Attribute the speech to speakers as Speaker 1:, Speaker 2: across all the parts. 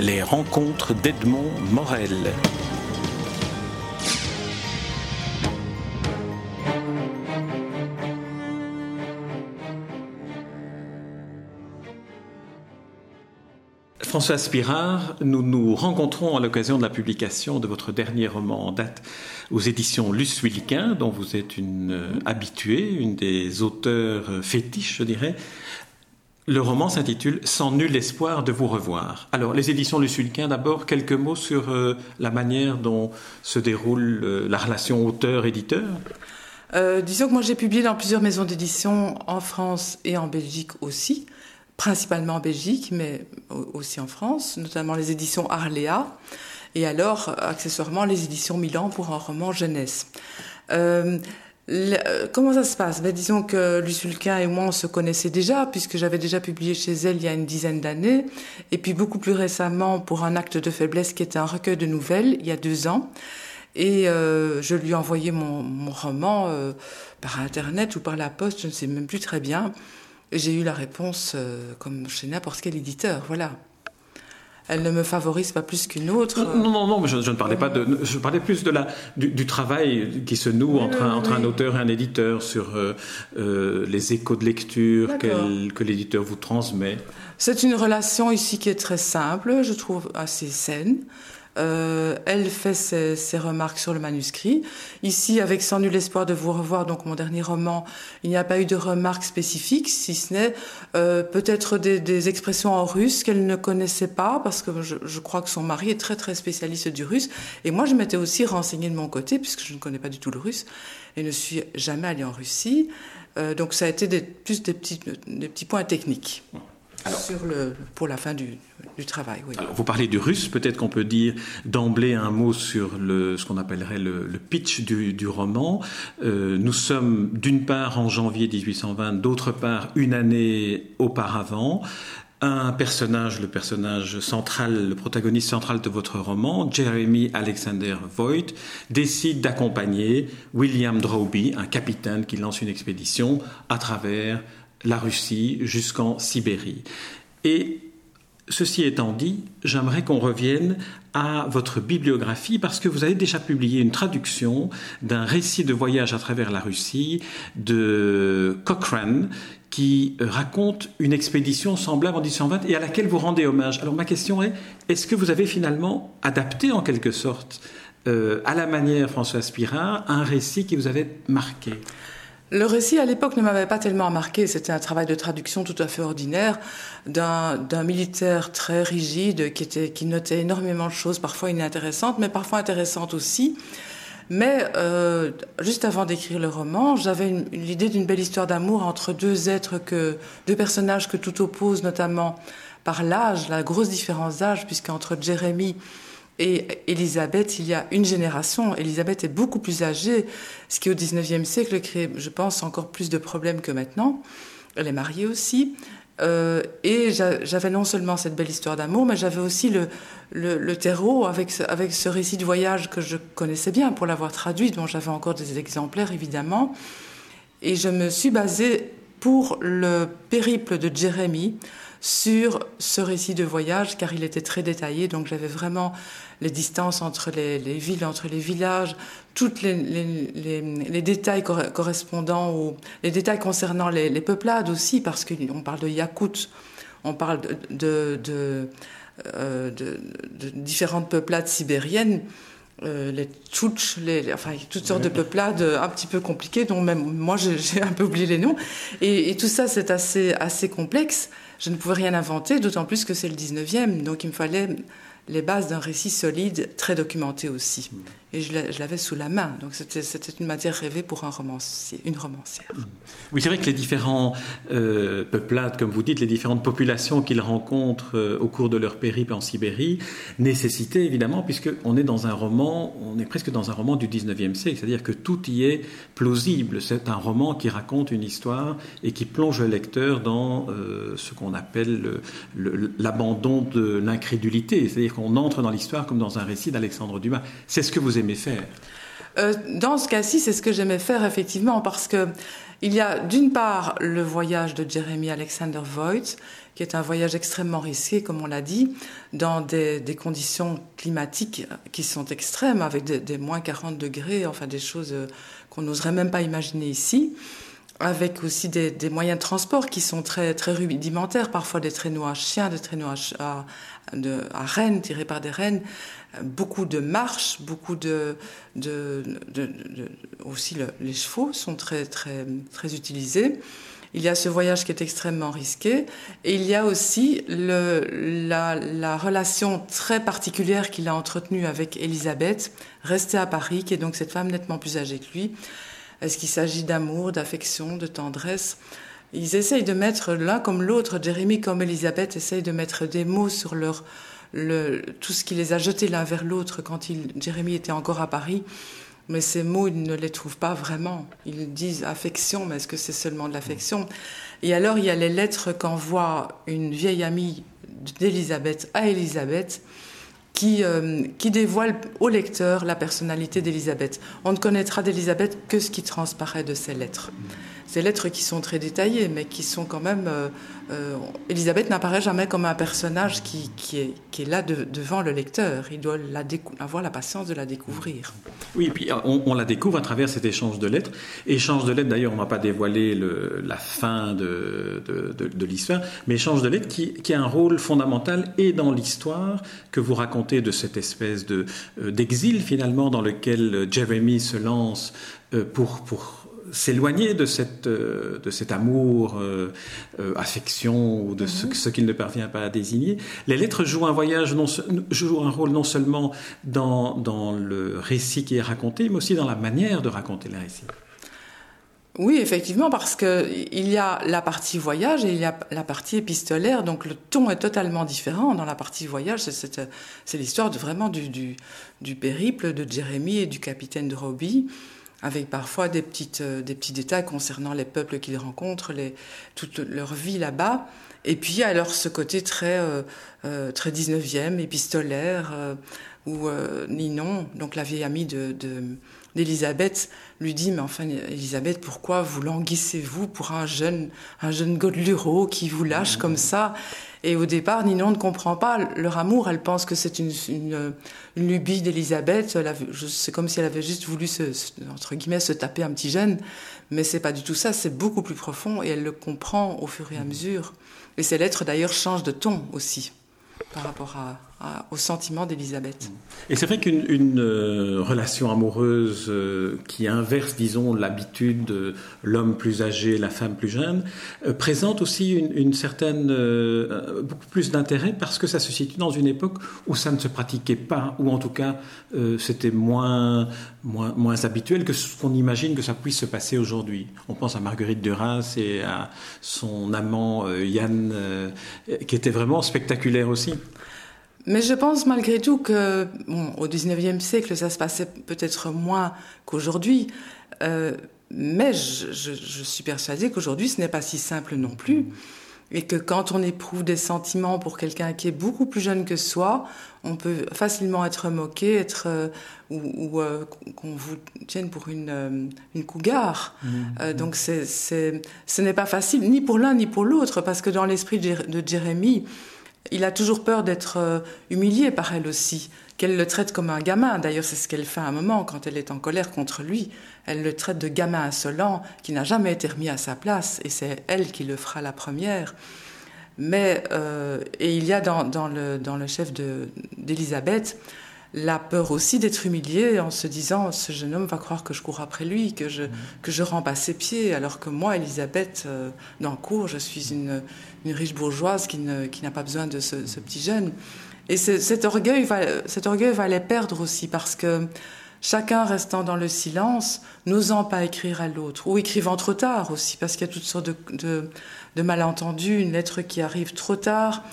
Speaker 1: les rencontres d'Edmond Morel. François Spirard, nous nous rencontrons à l'occasion de la publication de votre dernier roman en date aux éditions Luce Wilquin, dont vous êtes une euh, habituée, une des auteurs euh, fétiches, je dirais. Le roman s'intitule Sans nul espoir de vous revoir. Alors, les éditions Luce Wilquin, d'abord, quelques mots sur euh, la manière dont se déroule la relation auteur-éditeur
Speaker 2: disons que moi j'ai publié dans plusieurs maisons d'édition en France et en Belgique aussi principalement en Belgique, mais aussi en France, notamment les éditions Arléa, et alors accessoirement les éditions Milan pour un roman jeunesse. Euh, euh, comment ça se passe? Ben, Disons que Luculquin et moi, on se connaissait déjà, puisque j'avais déjà publié chez elle il y a une dizaine d'années, et puis beaucoup plus récemment pour un acte de faiblesse qui était un recueil de nouvelles, il y a deux ans. Et euh, je lui ai envoyé mon, mon roman par Internet ou par la poste, je ne sais même plus très bien j'ai eu la réponse euh, comme chez n'importe quel éditeur, voilà. Elle ne me favorise pas plus qu'une autre.
Speaker 1: Non, non, non, je, ne parlais pas de. Je parlais plus de la, du, travail qui se noue entre, un, entre un, auteur et un éditeur sur euh, euh, les échos de lecture que l'éditeur vous transmet.
Speaker 2: C'est une relation ici qui est très simple, je trouve assez saine. Euh, elle fait ses, remarques sur le manuscrit. Ici, avec Sans nul espoir de vous revoir, donc mon dernier roman, il n'y a pas eu de remarques spécifiques, si ce n'est euh, peut-être des, expressions en russe qu'elle ne connaissait pas, parce que je, crois que son mari est très très spécialiste du russe. Et moi, je m'étais aussi renseignée de mon côté, puisque je ne connais pas du tout le russe, et ne suis jamais allée en Russie. Euh, donc ça a été plus des petits, des petits points techniques sur le, pour la fin du, du travail. Oui.
Speaker 1: vous parlez du russe, peut-être qu'on peut dire d'emblée un mot sur le, ce qu'on appellerait le, le, pitch du, du roman. Euh, nous sommes d'une part en janvier 1820, d'autre part une année auparavant. Un personnage, le personnage central, le protagoniste central de votre roman, Jeremy Alexander Voigt, décide d'accompagner William Drowby, un capitaine qui lance une expédition à travers la Russie jusqu'en Sibérie. Et ceci étant dit, j'aimerais qu'on revienne à votre bibliographie parce que vous avez déjà publié une traduction d'un récit de voyage à travers la Russie de Cochrane qui raconte une expédition semblable en 1820 et à laquelle vous rendez hommage. Alors ma question est, est-ce que vous avez finalement adapté en quelque sorte euh, à la manière François Spira un récit qui vous avait marqué?
Speaker 2: Le récit à l'époque ne m'avait pas tellement marqué. C'était un travail de traduction tout à fait ordinaire d'un militaire très rigide qui, était, qui notait énormément de choses, parfois inintéressantes, mais parfois intéressantes aussi. Mais euh, juste avant d'écrire le roman, j'avais l'idée d'une belle histoire d'amour entre deux êtres que deux personnages que tout oppose, notamment par l'âge, la grosse différence d'âge, puisqu'entre Jérémie et Elisabeth, il y a une génération. Elisabeth est beaucoup plus âgée, ce qui au XIXe siècle crée, je pense, encore plus de problèmes que maintenant. Elle est mariée aussi. Euh, et j'avais non seulement cette belle histoire d'amour, mais j'avais aussi le, le, terreau avec ce, avec ce récit de voyage que je connaissais bien pour l'avoir traduit, dont j'avais encore des exemplaires évidemment. Et je me suis basée pour le périple de Jérémie sur ce récit de voyage, car il était très détaillé, donc j'avais vraiment les distances entre les, villes, entre les villages, tous les, les, détails correspondant aux, les détails concernant les, peuplades aussi, parce qu'on parle de Yakout, on parle de, de, euh, différentes peuplades sibériennes. Euh, les tchouch, les, enfin toutes sortes de peuplades un petit peu compliquées, dont même moi j'ai un peu oublié les noms. Et, et tout ça c'est assez, assez complexe. Je ne pouvais rien inventer, d'autant plus que c'est le 19e, donc il me fallait les bases d'un récit solide, très documenté aussi. Et je l'avais sous la main. Donc c'était une matière rêvée pour un romancier, une romancière.
Speaker 1: Oui, c'est vrai que les différents euh, peuplades, comme vous dites, les différentes populations qu'ils rencontrent euh, au cours de leur périple en Sibérie, nécessitaient évidemment, puisqu'on est dans un roman, on est presque dans un roman du 19e siècle, c'est-à-dire que tout y est plausible. C'est un roman qui raconte une histoire et qui plonge le lecteur dans euh, ce qu'on appelle l'abandon de l'incrédulité. C'est-à-dire qu'on entre dans l'histoire comme dans un récit d'Alexandre Dumas. C'est ce que vous
Speaker 2: euh, Dans ce cas-ci, c'est ce que j'aimais faire effectivement parce que Il y a d'une part le voyage de Jeremy Alexander Voigt, qui est un voyage extrêmement risqué, comme on l'a dit, dans des, conditions climatiques qui sont extrêmes, avec des, moins 40 degrés, enfin des choses euh, qu'on n'oserait même pas imaginer ici avec aussi des, moyens de transport qui sont très, très rudimentaires, parfois des traîneaux à chiens, des traîneaux à rennes, tirés par des rennes, beaucoup de marches, beaucoup de, aussi les chevaux sont très très très utilisés. Il y a ce voyage qui est extrêmement risqué et il y a aussi le, la, la, relation très particulière qu'il a entretenue avec Elisabeth, restée à Paris, qui est donc cette femme nettement plus âgée que lui. Est-ce qu'il s'agit d'amour, d'affection, de tendresse? Ils essayent de mettre l'un comme l'autre, Jérémie comme Elisabeth essayent de mettre des mots sur leur tout ce qui les a jetés l'un vers l'autre quand il, Jérémie était encore à Paris. Mais ces mots, ils ne les trouvent pas vraiment. Ils disent affection, mais est-ce que c'est seulement de l'affection? Et alors, il y a les lettres qu'envoie une vieille amie d'Élisabeth à Élisabeth, qui, euh, qui dévoile au lecteur la personnalité d'Élisabeth. On ne connaîtra d'Élisabeth que ce qui transparaît de ces lettres. Ces lettres qui sont très détaillées, mais qui sont quand même euh, euh, Elisabeth n'apparaît jamais comme un personnage qui, est, qui est, là devant le lecteur. Il doit avoir la patience de la découvrir.
Speaker 1: Oui, et puis on, la découvre à travers cet échange de lettres. Échange de lettres, d'ailleurs, on ne va pas dévoiler la fin de, de, l'histoire, mais échange de lettres qui, qui, a un rôle fondamental et dans l'histoire que vous racontez de cette espèce euh, d'exil finalement dans lequel Jeremy se lance euh, pour, pour s'éloigner de, cette, euh, de cet amour, euh, euh, affection ou de ce, mhm. ce qu'il ne parvient pas à désigner. Les lettres jouent un voyage, non, jouent un rôle non seulement dans, dans le récit qui est raconté, mais aussi dans la manière de raconter le récit.
Speaker 2: Oui, effectivement, parce qu'il y a la partie voyage et il y a la partie épistolaire, donc le ton est totalement différent. Dans la partie voyage, c'est l'histoire vraiment du, du, du, périple de Jérémie et du capitaine de Robbie avec parfois des, petites, euh, des petits détails concernant les peuples qu'ils rencontrent, les, toute leur vie là-bas. Et puis alors ce côté très, euh, euh très 19e, épistolaire, euh, où euh, Ninon, donc la vieille amie de, d'Elisabeth, lui dit Mais enfin, Elisabeth, pourquoi vous languissez-vous pour un jeune, un jeune Godeluro qui vous lâche comme ça? Et au départ, Ninon ne comprend pas leur amour. Elle pense que c'est une, une, une, lubie d'Elisabeth. C'est comme si elle avait juste voulu, se, entre guillemets, se taper un petit jeune. Mais c'est pas du tout ça. C'est beaucoup plus profond et elle le comprend au fur et à mesure. Et ces lettres, d'ailleurs, changent de ton aussi par rapport à, au sentiment d'Elisabeth.
Speaker 1: Et c'est vrai qu'une euh, relation amoureuse euh, qui inverse, disons, l'habitude de l'homme plus âgé, la femme plus jeune, euh, présente aussi une, certaine, beaucoup plus d'intérêt parce que ça se situe dans une époque où ça ne se pratiquait pas, ou en tout cas c'était moins, moins, moins habituel que ce qu'on imagine que ça puisse se passer aujourd'hui. On pense à Marguerite Duras et à son amant Yann, qui était vraiment spectaculaire aussi.
Speaker 2: Mais je pense malgré tout que, bon, au XIXe siècle, ça se passait peut-être moins qu'aujourd'hui. Euh, mais je, je, je, suis persuadée qu'aujourd'hui, ce n'est pas si simple non plus. Et que quand on éprouve des sentiments pour quelqu'un qui est beaucoup plus jeune que soi, on peut facilement être moqué, être euh, ou, ou euh, qu'on vous tienne pour une, une cougar. Mmh. donc c'est, c'est, ce n'est pas facile ni pour l'un ni pour l'autre, parce que dans l'esprit de Jérémie, il a toujours peur d'être euh, humilié par elle aussi, qu'elle le traite comme un gamin. D'ailleurs, c'est ce qu'elle fait à un moment quand elle est en colère contre lui. Elle le traite de gamin insolent qui n'a jamais été remis à sa place, et c'est elle qui le fera la première. Mais euh, et il y a dans, le, chef d'Élisabeth la peur aussi d'être humiliée en se disant ce jeune homme va croire que je cours après lui, que je, que je rampe à ses pieds, alors que moi, Elisabeth euh, Dancourt, je suis une, une riche bourgeoise qui, ne, qui n'a pas besoin de ce, ce petit jeune. Et cet orgueil, va, cet orgueil va les perdre aussi parce que chacun restant dans le silence, n'osant pas écrire à l'autre, ou écrivant trop tard aussi, parce qu'il y a toutes sortes de, de, de malentendus, une lettre qui arrive trop tard,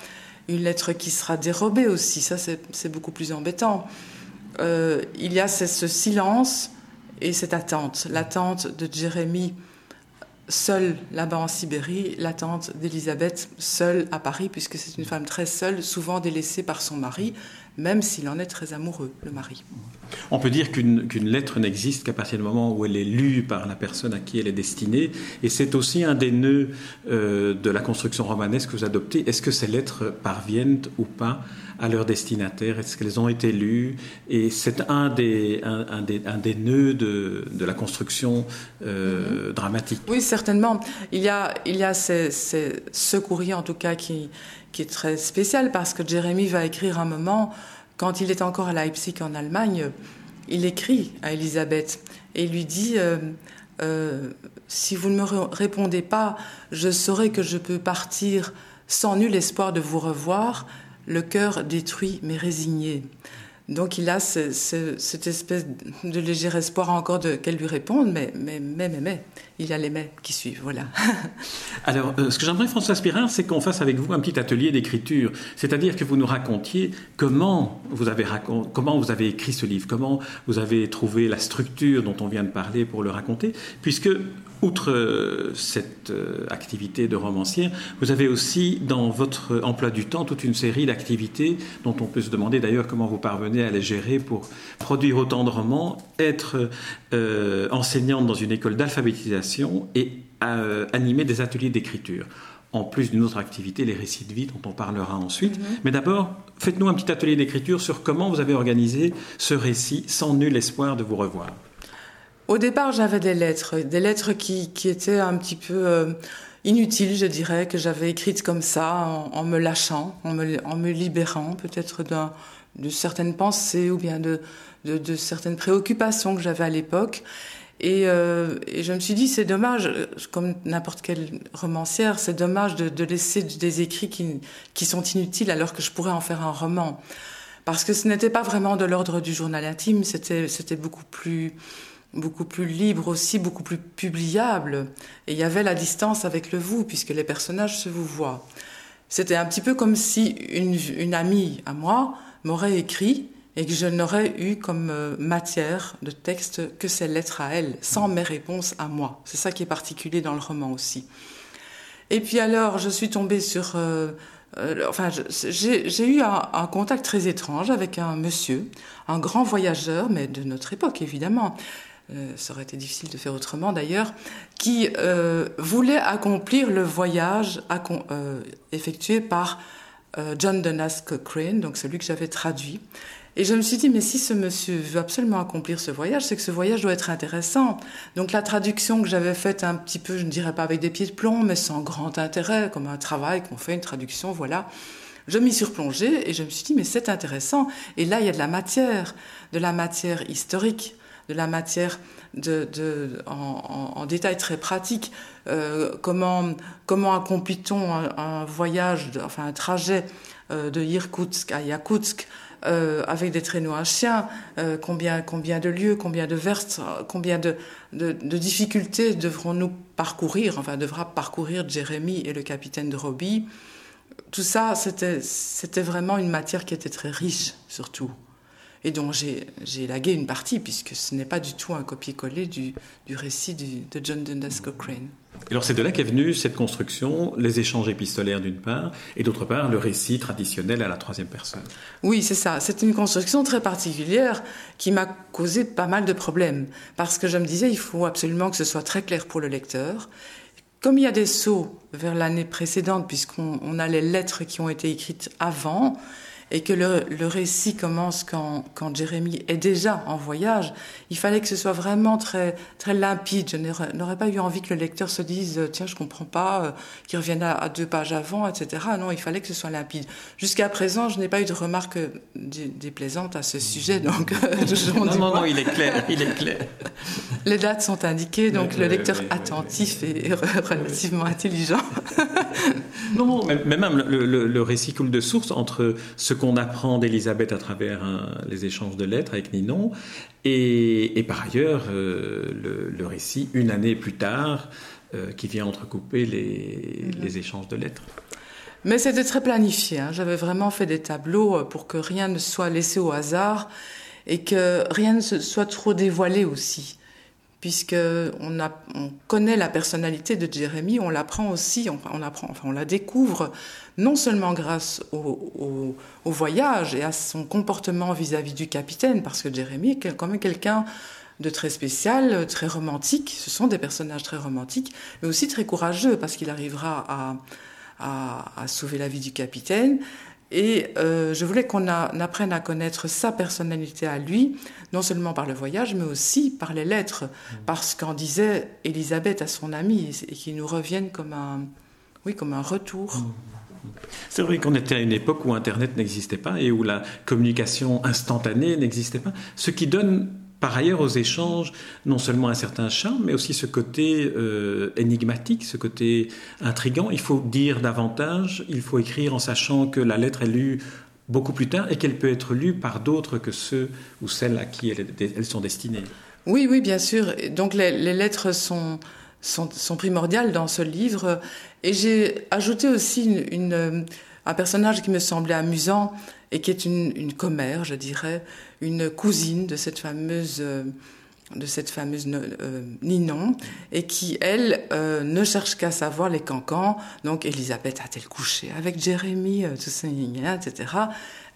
Speaker 2: une lettre qui sera dérobée aussi, ça c'est beaucoup plus embêtant. Euh, il y a ce silence et cette attente, l'attente de Jérémie seule là-bas en Sibérie, l'attente d'Élisabeth seule à Paris, puisque c'est une femme très seule, souvent délaissée par son mari, même s'il en est très amoureux, le mari.
Speaker 1: On peut dire qu'une lettre n'existe qu'à partir du moment où elle est lue par la personne à qui elle est destinée, et c'est aussi un des nœuds euh, de la construction romanesque que vous adoptez. Est-ce que ces lettres parviennent ou pas à leur destinataire Est-ce qu'elles ont été lues? Et c'est un des, un, des, un des nœuds de, de la construction euh, dramatique.
Speaker 2: Oui, certainement. Il y a, il y a ces, ces, ce courrier, en tout cas, qui, qui est très spécial parce que Jérémie va écrire un moment, quand il est encore à Leipzig en Allemagne, il écrit à Elisabeth et lui dit euh, euh, Si vous ne me répondez pas, je saurai que je peux partir sans nul espoir de vous revoir, le cœur détruit mais résigné. Donc il a cette espèce de léger espoir encore qu'elle lui réponde, mais, mais, mais, mais, mais, il y a les mais qui suivent.
Speaker 1: Alors, euh, ce que j'aimerais, François Spirin, c'est qu'on fasse avec vous un petit atelier d'écriture, c'est-à-dire que vous nous racontiez comment vous, avez écrit ce livre, comment vous avez trouvé la structure dont on vient de parler pour le raconter, puisque Outre euh, cette euh, activité de romancière, vous avez aussi dans votre emploi du temps toute une série d'activités dont on peut se demander d'ailleurs comment vous parvenez à les gérer pour produire autant de romans, être enseignante dans une école d'alphabétisation et animer des ateliers d'écriture. En plus d'une autre activité, les récits de vie dont on parlera ensuite. Mm-hmm. Mais d'abord, faites-nous un petit atelier d'écriture sur comment vous avez organisé ce récit sans nul espoir de vous revoir.
Speaker 2: Au départ, j'avais des lettres, des lettres qui, qui étaient un petit peu euh, inutiles, je dirais, que j'avais écrites comme ça, en, me lâchant, en me, en me libérant peut-être de certaines pensées ou bien de, de, de certaines préoccupations que j'avais à l'époque. Et, euh, et, je me suis dit, c'est dommage, comme n'importe quelle romancière, c'est dommage de, de, laisser des écrits qui, qui sont inutiles alors que je pourrais en faire un roman. Parce que ce n'était pas vraiment de l'ordre du journal intime, c'était beaucoup plus beaucoup plus libre aussi, beaucoup plus publiable. Et il y avait la distance avec le vous, puisque les personnages se vous voient. C'était un petit peu comme si une, une amie à moi m'aurait écrit et que je n'aurais eu comme euh, matière de texte que ses lettres à elle, sans mes réponses à moi. C'est ça qui est particulier dans le roman aussi. Et puis alors, je suis tombée sur... Euh, euh, enfin, j'ai eu un, contact très étrange avec un monsieur, un grand voyageur, mais de notre époque évidemment, ça aurait été difficile de faire autrement d'ailleurs, qui voulait accomplir le voyage effectué par John Dunas Cochrane, donc celui que j'avais traduit. Et je me suis dit, mais si ce monsieur veut absolument accomplir ce voyage, c'est que ce voyage doit être intéressant. Donc la traduction que j'avais faite un petit peu, je ne dirais pas avec des pieds de plomb, mais sans grand intérêt, comme un travail qu'on fait, une traduction, voilà. Je m'y suis replongée et je me suis dit, mais c'est intéressant. Et là, il y a de la matière, de la matière historique de la matière en, en, détail très pratique. Euh, comment, comment accomplit-on un, voyage, enfin un trajet euh, de Irkoutsk à Yakoutsk euh, avec des traîneaux à euh, combien, combien de lieux, combien de verstes, combien de, difficultés devrons-nous parcourir, enfin devra parcourir Jérémie et le capitaine de Robbie. Tout ça, c'était vraiment une matière qui était très riche, surtout et dont j'ai élagué une partie, puisque ce n'est pas du tout un copier-coller du, récit de John Dundas Cochrane.
Speaker 1: Alors c'est de là qu'est venue cette construction, les échanges épistolaires d'une part, et d'autre part le récit traditionnel à la troisième personne.
Speaker 2: Oui, c'est ça. C'est une construction très particulière qui m'a causé pas mal de problèmes, parce que je me disais il faut absolument que ce soit très clair pour le lecteur. Comme il y a des sauts vers l'année précédente, puisqu'on a les lettres qui ont été écrites avant, et que le, le récit commence quand, quand, Jérémie est déjà en voyage, il fallait que ce soit vraiment très, très limpide. Je n'aurais pas eu envie que le lecteur se dise tiens, je comprends pas, euh, qu'il revienne à, à, deux pages avant, etc. Non, il fallait que ce soit limpide. Jusqu'à présent, je n'ai pas eu de remarques déplaisantes à ce sujet, donc
Speaker 1: non, non, non, il est clair, il est clair.
Speaker 2: Les dates sont indiquées, donc le lecteur attentif et relativement intelligent.
Speaker 1: non, mais même le, le, le récit coule de source entre ce qu'on apprend d'Elisabeth à travers les échanges de lettres avec Ninon, et, par ailleurs euh, le, récit une année plus tard euh, qui vient entrecouper les, mm-hmm. les, échanges de lettres.
Speaker 2: Mais c'était très planifié. Hein. J'avais vraiment fait des tableaux euh, pour que rien ne soit laissé au hasard et que rien ne soit trop dévoilé aussi puisque on, connaît la personnalité de Jérémie, on l'apprend aussi, on, la découvre non seulement grâce au, voyage et à son comportement vis-à-vis du capitaine, parce que Jérémie est quand même quelqu'un de très spécial, très romantique. Ce sont des personnages très romantiques, mais aussi très courageux, parce qu'il arrivera à, sauver la vie du capitaine. Et euh, je voulais qu'on apprenne à connaître sa personnalité à lui, non seulement par le voyage, mais aussi par les lettres, mmh. parce qu'en disait Elisabeth à son ami, et, qui nous reviennent comme un, oui, comme un retour. Mmh.
Speaker 1: C'est vrai qu'on était à une époque où Internet n'existait pas et où la communication instantanée n'existait pas, ce qui donne par ailleurs aux échanges non seulement un certain charme, mais aussi ce côté euh, énigmatique, ce côté intrigant. Il faut dire davantage, il faut écrire en sachant que la lettre est lue beaucoup plus tard et qu'elle peut être lue par d'autres que ceux ou celles à qui elles, sont destinées.
Speaker 2: Oui, oui, bien sûr. Donc les, lettres sont, sont, primordiales dans ce livre. Et j'ai ajouté aussi une, un personnage qui me semblait amusant et qui est une, une commère, je dirais, une cousine de cette fameuse euh, de cette fameuse euh, Ninon, et qui, elle, euh, ne cherche qu'à savoir les cancans. Donc, Elisabeth a-t-elle couché avec Jérémie, tout ça, etc.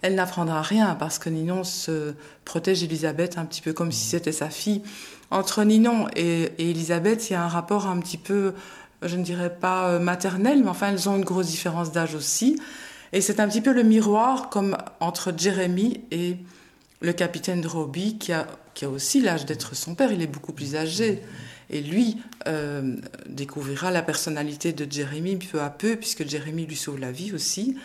Speaker 2: Elle n'apprendra rien parce que Ninon se protège Elisabeth un petit peu comme si c'était sa fille. Entre Ninon et, et Elisabeth, il y a un rapport un petit peu, je ne dirais pas maternel, mais enfin, elles ont une grosse différence d'âge aussi. Et c'est un petit peu le miroir comme entre Jérémie et le capitaine Roby, qui a, qui a aussi l'âge d'être son père, il est beaucoup plus âgé. Et lui euh, découvrira la personnalité de Jérémie peu à peu, puisque Jérémie lui sauve la vie aussi.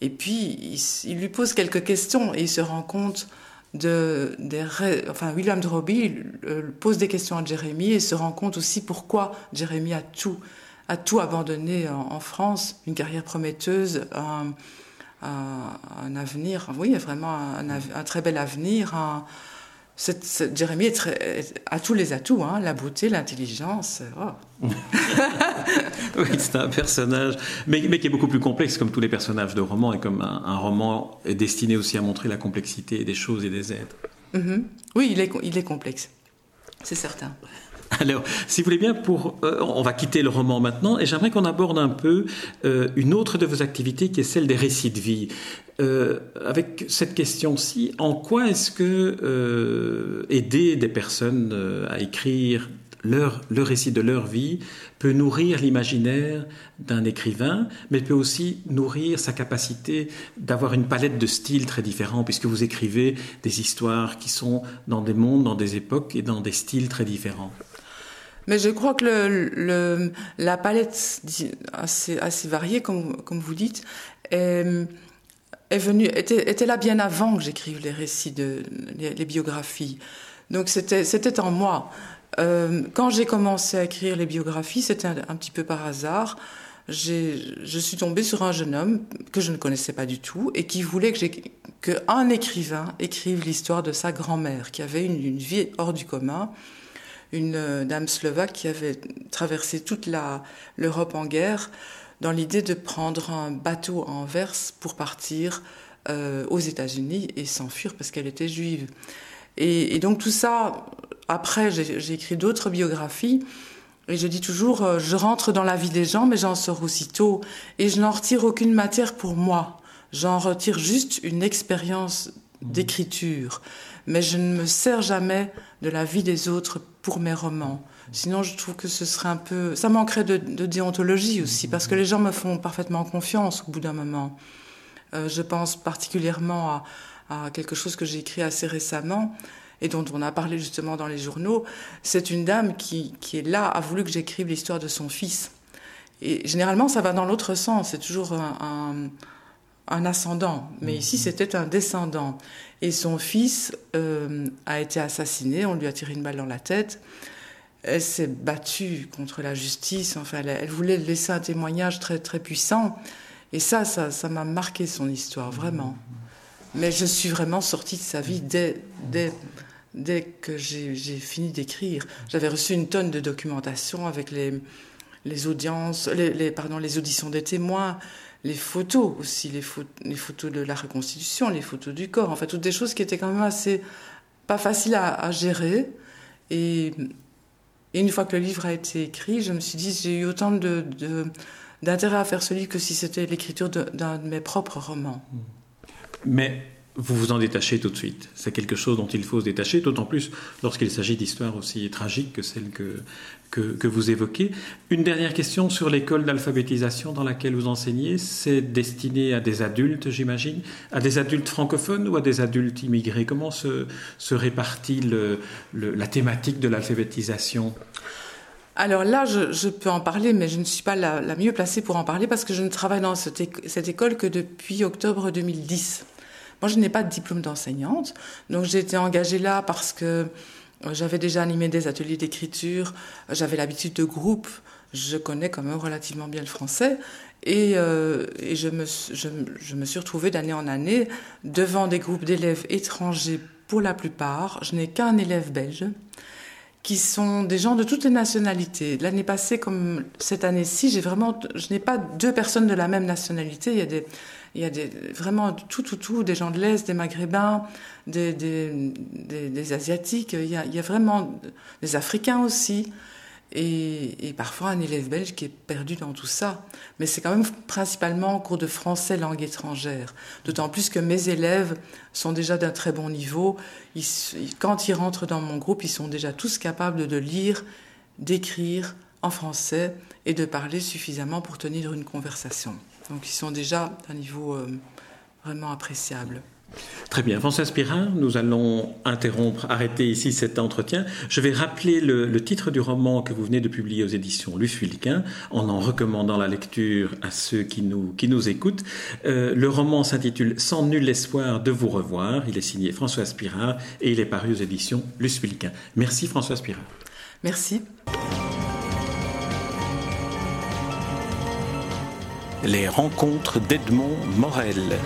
Speaker 2: Et puis, il, lui pose quelques questions et il se rend compte de, des... Enfin, William de Roby euh, pose des questions à Jérémie et se rend compte aussi pourquoi Jérémie a tout, a tout abandonné en, France, une carrière prometteuse, un, un, avenir, oui, vraiment un, très bel avenir. Cette, Jérémie a tous les atouts, hein, la beauté, l'intelligence. Oh.
Speaker 1: oui, c'est un personnage, mais, mais, qui est beaucoup plus complexe, comme tous les personnages de romans, et comme un, roman est destiné aussi à montrer la complexité des choses et des êtres.
Speaker 2: Mm-hmm. Oui, il est, il est complexe, c'est certain.
Speaker 1: Alors, si vous voulez bien, pour, euh, on va quitter le roman maintenant, et j'aimerais qu'on aborde un peu euh, une autre de vos activités, qui est celle des récits de vie. Euh, avec cette question-ci, en quoi est-ce que aider des personnes à écrire leur, le récit de leur vie peut nourrir l'imaginaire d'un écrivain, mais peut aussi nourrir sa capacité d'avoir une palette de styles très différents, puisque vous écrivez des histoires qui sont dans des mondes, dans des époques et dans des styles très différents.
Speaker 2: Mais je crois que la palette assez, variée, comme, vous dites, est, est venue, était, là bien avant que j'écrive les récits, les, biographies. Donc c'était, en moi. Euh, quand j'ai commencé à écrire les biographies, c'était un, petit peu par hasard. Je suis tombée sur un jeune homme que je ne connaissais pas du tout et qui voulait j'ai, que écrivain écrive l'histoire de sa grand-mère, qui avait une vie hors du commun une euh, dame slovaque qui avait traversé toute l'Europe en guerre dans l'idée de prendre un bateau en verse pour partir euh, aux États-Unis et s'enfuir parce qu'elle était juive. Et, donc tout ça, après, j'ai écrit d'autres biographies. Et je dis toujours, euh, je rentre dans la vie des gens, mais j'en sors aussitôt. Et je n'en retire aucune matière pour moi. J'en retire juste une expérience d'écriture. Mais je ne me sers jamais de la vie des autres pour mes romans. Sinon, je trouve que ce serait un peu... Ça manquerait de, déontologie aussi, parce que les gens me font parfaitement confiance au bout d'un moment. Euh, je pense particulièrement à, à quelque chose que j'ai écrit assez récemment et dont on a parlé justement dans les journaux. C'est une dame qui, qui est là, a voulu que j'écrive l'histoire de son fils. Et généralement, ça va dans l'autre sens. C'est toujours un, un, un, ascendant. Mais ici, c'était un descendant. Et son fils euh, a été assassiné, on lui a tiré une balle dans la tête. Elle s'est battue contre la justice, enfin, elle, voulait laisser un témoignage très, très puissant. Et ça, ça, ça m'a marqué son histoire, vraiment. Mais je suis vraiment sortie de sa vie dès, dès, dès que j'ai fini d'écrire. J'avais reçu une tonne de documentation avec les, les audiences, les, pardon, les auditions des témoins, les photos aussi, les, les, photos de la reconstitution, les photos du corps, en fait, toutes des choses qui étaient quand même assez pas faciles à, gérer. Et, une fois que le livre a été écrit, je me suis dit, j'ai eu autant de, d'intérêt à faire ce livre que si c'était l'écriture d'un de mes propres romans.
Speaker 1: Mais vous vous en détachez tout de suite. C'est quelque chose dont il faut se détacher, d'autant plus lorsqu'il s'agit d'histoires aussi tragiques que celles que, que, vous évoquez. Une dernière question sur l'école d'alphabétisation dans laquelle vous enseignez. C'est destiné à des adultes, j'imagine, à des adultes francophones ou à des adultes immigrés? Comment se, se répartit le, la thématique de l'alphabétisation?
Speaker 2: Alors là, je, peux en parler, mais je ne suis pas la, mieux placée pour en parler parce que je ne travaille dans cette, cette école que depuis octobre 2010. Moi, je n'ai pas de diplôme d'enseignante, donc j'ai été engagée là parce que euh, j'avais déjà animé des ateliers d'écriture, j'avais l'habitude de groupe, je connais quand même relativement bien le français, et, euh, je, me, je, me suis retrouvée d'année en année devant des groupes d'élèves étrangers pour la plupart. Je n'ai qu'un élève belge qui sont des gens de toutes les nationalités. L'année passée, comme cette année-ci, j'ai vraiment, je n'ai pas deux personnes de la même nationalité. Il y a des, il y a des, vraiment tout, tout, tout, des gens de l'Est, des Maghrébins, des, des, des, Asiatiques, il y, a, il y, a, vraiment des Africains aussi. Et, parfois un élève belge qui est perdu dans tout ça. Mais c'est quand même principalement en cours de français langue étrangère. D'autant plus que mes élèves sont déjà d'un très bon niveau. Quand ils rentrent dans mon groupe, ils sont déjà tous capables de lire, d'écrire en français et de parler suffisamment pour tenir une conversation. Donc ils sont déjà d'un niveau euh, vraiment appréciable.
Speaker 1: Très bien. François Spirin, nous allons interrompre, arrêter ici cet entretien. Je vais rappeler le, titre du roman que vous venez de publier aux éditions Luce Fulquin, en en recommandant la lecture à ceux qui nous, qui nous écoutent. Euh, le roman s'intitule Sans nul espoir de vous revoir. Il est signé François Spirin et il est paru aux éditions Luce Fulquin. Merci François Spirin.
Speaker 2: Merci.
Speaker 3: Les rencontres d'Edmond Morel.